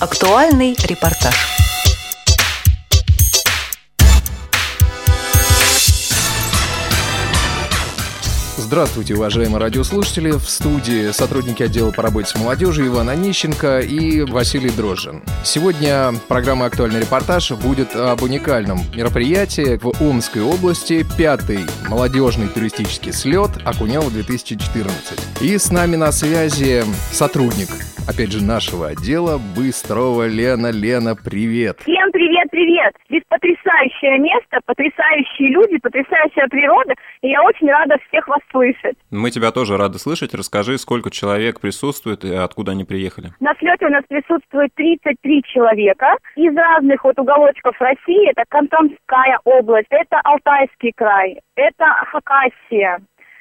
Актуальный репортаж. Здравствуйте, уважаемые радиослушатели. В студии сотрудники отдела по работе с молодежью Иван Онищенко и Василий Дрожжин. Сегодня программа «Актуальный репортаж» будет об уникальном мероприятии в Омской области. Пятый молодежный туристический слет Окунева-2014. И с нами на связи сотрудник, опять же, нашего отдела Быстрова Лена. Лена, привет! Всем привет, привет! Здесь потрясающее место, потрясающие люди, потрясающая природа, и я очень рада всех вас слышать. Мы тебя тоже рады слышать. Расскажи, сколько человек присутствует и откуда они приехали. На слете у нас присутствует 33 человека из разных вот уголочков России. Это Кантонская область, это Алтайский край, это Хакасия,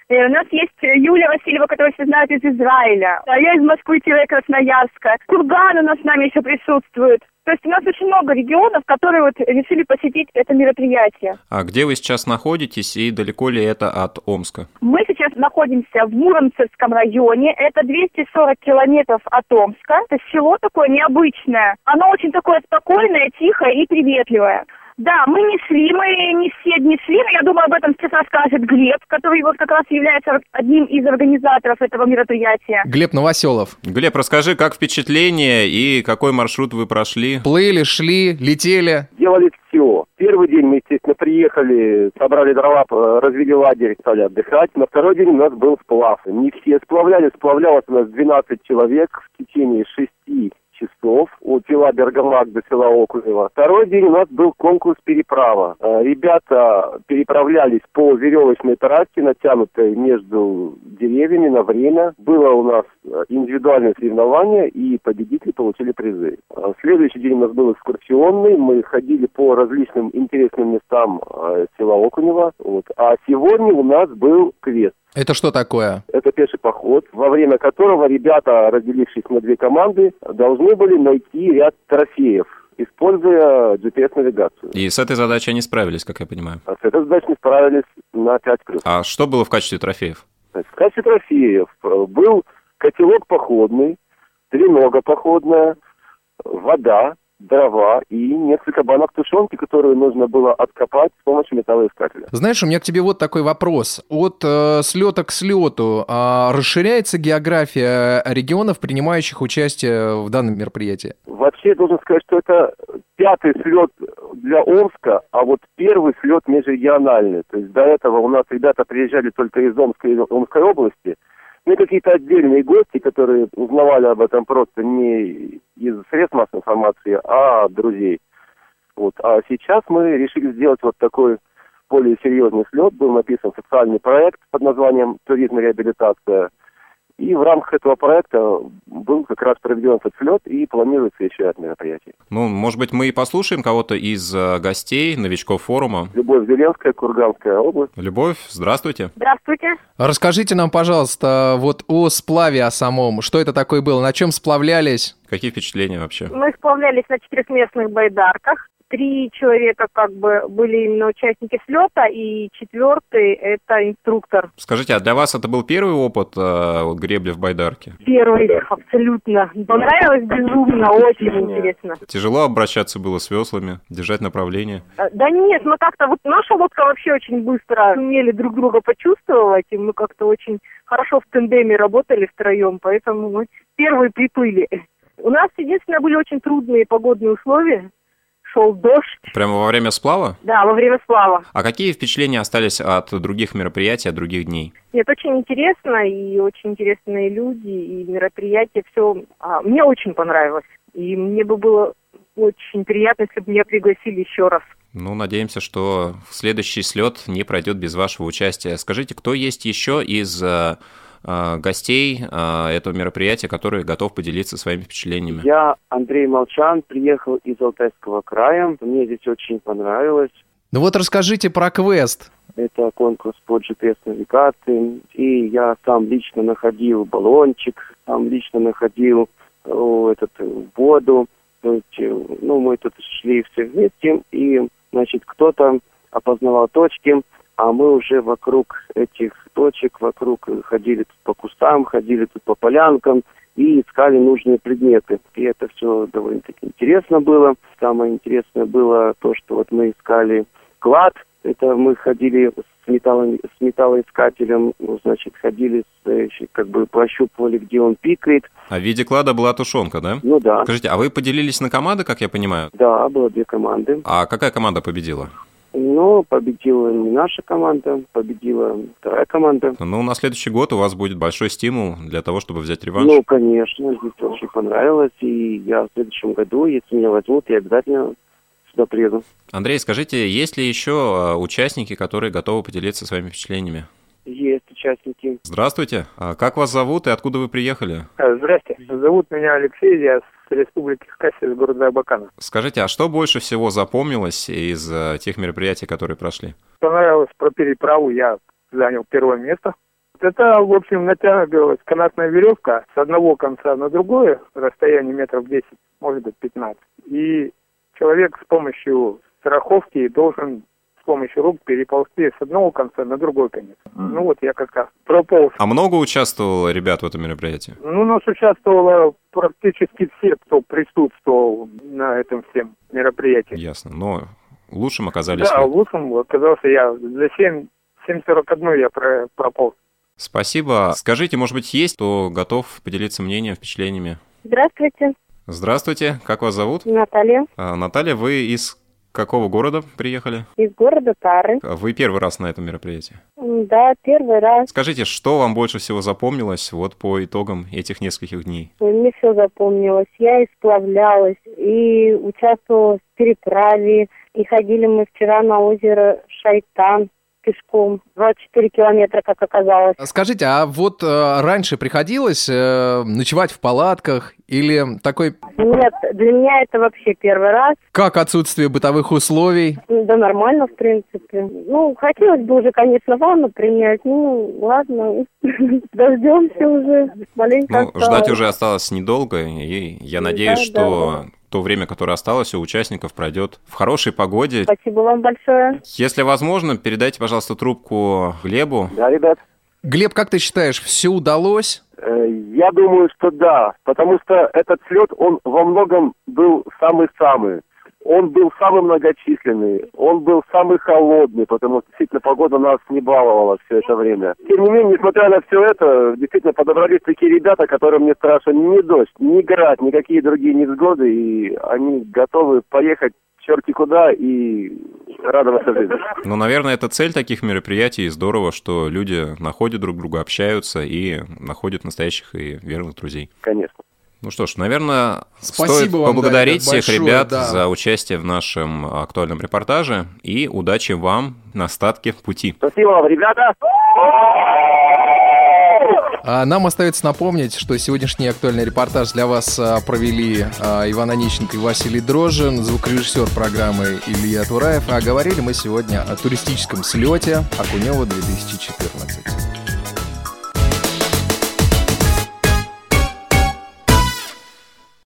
Э, у нас есть Юлия Васильева, которую все знают из Израиля. А я из Москвы-Красноярска. Курган у нас с нами еще присутствует. То есть у нас очень много регионов, которые вот решили посетить это мероприятие. А где вы сейчас находитесь и далеко ли это от Омска? Мы сейчас находимся в Муромцевском районе. Это 240 километров от Омска. Это село такое необычное. Оно очень такое спокойное, тихое и приветливое. Да, мы несли, мы не все несли, но я думаю, об этом сейчас расскажет Глеб, который вот как раз является одним из организаторов этого мероприятия. Глеб Новоселов. Глеб, расскажи, как впечатление и какой маршрут вы прошли? Плыли, шли, летели? Делали все. Первый день мы, естественно, приехали, собрали дрова, развели лагерь, стали отдыхать. На второй день у нас был сплав. Не все сплавляли, сплавлялось у нас 12 человек в течение шести часов от села Берgamак до села Окунева. Второй день у нас был конкурс переправа. Э, ребята переправлялись по веревочной трассе, натянутой между деревьями на время. Было у нас э, индивидуальное соревнование, и победители получили призы. Э, следующий день у нас был экскурсионный. Мы ходили по различным интересным местам села Окунева. Вот. А сегодня у нас был квест. Это что такое? Это пеший поход, во время которого ребята, разделившись на две команды, должны были найти ряд трофеев используя GPS-навигацию. И с этой задачей они справились, как я понимаю? А с этой задачей справились на 5 плюс. А что было в качестве трофеев? В качестве трофеев был котелок походный, тренога походная, вода, дрова и несколько банок тушенки, которые нужно было откопать с помощью металлоискателя. Знаешь, у меня к тебе вот такой вопрос. От э, слета к слету э, расширяется география регионов, принимающих участие в данном мероприятии? Вообще, должен сказать, что это пятый слет для Омска, а вот первый слет межрегиональный. То есть до этого у нас ребята приезжали только из Омской, из Омской области – ну какие-то отдельные гости, которые узнавали об этом просто не из средств массовой информации, а друзей. Вот. А сейчас мы решили сделать вот такой более серьезный слет. Был написан социальный проект под названием «Туризм и реабилитация». И в рамках этого проекта был как раз проведен этот слет и планируется еще ряд мероприятий. Ну, может быть, мы и послушаем кого-то из э, гостей, новичков форума. Любовь Зеленская, Курганская область. Любовь, здравствуйте. Здравствуйте. Расскажите нам, пожалуйста, вот о сплаве о самом. Что это такое было? На чем сплавлялись? Какие впечатления вообще? Мы сплавлялись на четырехместных байдарках три человека как бы были именно участники слета, и четвертый это инструктор. Скажите, а для вас это был первый опыт э, вот, гребли в байдарке? Первый, абсолютно. Понравилось безумно, очень интересно. Тяжело обращаться было с веслами, держать направление? А, да нет, мы как-то, вот наша лодка вообще очень быстро умели друг друга почувствовать, и мы как-то очень хорошо в тандеме работали втроем, поэтому мы первые приплыли. У нас, единственное, были очень трудные погодные условия, шел дождь. Прямо во время сплава? Да, во время сплава. А какие впечатления остались от других мероприятий, от других дней? Нет, очень интересно, и очень интересные люди, и мероприятия, все. А, мне очень понравилось. И мне бы было очень приятно, если бы меня пригласили еще раз. Ну, надеемся, что следующий слет не пройдет без вашего участия. Скажите, кто есть еще из э, гостей э, этого мероприятия, который готов поделиться своими впечатлениями. Я Андрей Молчан, приехал из Алтайского края. Мне здесь очень понравилось. Ну вот расскажите про квест. Это конкурс по GPS-навигации. И я сам лично находил баллончик, сам лично находил о, этот, воду. То есть, ну, мы тут шли все вместе, и, значит, кто-то опознавал точки, а мы уже вокруг этих точек, вокруг ходили тут по кустам, ходили тут по полянкам, и искали нужные предметы. И это все довольно-таки интересно было. Самое интересное было то, что вот мы искали клад. Это мы ходили с, металлом, с металлоискателем, ну, значит, ходили, с, э, как бы прощупывали, где он пикает. А в виде клада была тушенка, да? Ну да. Скажите, а вы поделились на команды, как я понимаю? Да, было две команды. А какая команда победила? Но победила не наша команда, победила вторая команда. Ну, на следующий год у вас будет большой стимул для того, чтобы взять реванш. Ну, конечно, здесь очень понравилось, и я в следующем году, если меня возьмут, я обязательно сюда приеду. Андрей, скажите, есть ли еще а, участники, которые готовы поделиться своими впечатлениями? Есть участники. Здравствуйте. А как вас зовут и откуда вы приехали? А, здрасте. Зовут меня Алексей, я с Республики Хакасия, из города Абакана. Скажите, а что больше всего запомнилось из э, тех мероприятий, которые прошли? Понравилось про переправу, я занял первое место. Это, в общем, натягивалась канатная веревка с одного конца на другое, расстояние метров 10, может быть, 15. И человек с помощью страховки должен помощью рук переползти с одного конца на другой конец. Mm. Ну вот я как раз прополз. А много участвовало ребят в этом мероприятии? Ну, у нас участвовало практически все, кто присутствовал на этом всем мероприятии. Ясно, но лучшим оказались Да, вы. лучшим оказался я. За 7, 7.41 я про, прополз. Спасибо. Скажите, может быть, есть кто готов поделиться мнением, впечатлениями? Здравствуйте, Здравствуйте, как вас зовут? Наталья А, Наталья, вы из какого города приехали? из города Тары. А Вы первый раз на этом мероприятии. Да, первый раз. Скажите, что вам больше всего запомнилось вот по итогам этих нескольких дней? Мне все запомнилось. Я и сплавлялась, и участвовала в переправе, и ходили мы вчера на озеро Шайтан пешком. 24 километра, как оказалось. Скажите, а вот э, раньше приходилось э, ночевать в палатках или такой, Нет, для меня это вообще первый раз. как отсутствие бытовых условий? Да нормально, в принципе. Ну, хотелось бы уже, конечно, ванну принять. Ну, ладно, дождемся уже. Маленько Ну, осталось. ждать уже осталось недолго, и я надеюсь, Да, да, что то время, которое осталось у участников, пройдет в хорошей погоде. Спасибо вам большое. Если возможно, передайте, пожалуйста, трубку Глебу. Да, ребят? Глеб, как ты считаешь, все удалось? Э, Я думаю, что да, потому что этот слет, он во многом был самый-самый. Он был самый многочисленный, он был самый холодный, потому что действительно погода нас не баловала все это время. Тем не менее, несмотря на все это, действительно подобрались такие ребята, которым не страшен ни дождь, ни град, никакие другие невзгоды, и они готовы поехать черти куда и радоваться жизни. Ну, наверное, это цель таких мероприятий, и здорово, что люди находят друг друга, общаются и находят настоящих и верных друзей. Конечно. Ну что ж, наверное, Спасибо стоит вам, поблагодарить да, всех большое, ребят да. за участие в нашем актуальном репортаже и удачи вам на остатке пути. Спасибо вам, ребята! А нам остается напомнить, что сегодняшний актуальный репортаж для вас а, провели а, Иван Онищенко и Василий Дрожжин, звукорежиссер программы Илья Тураев. А говорили мы сегодня о туристическом слете Окунева 2014.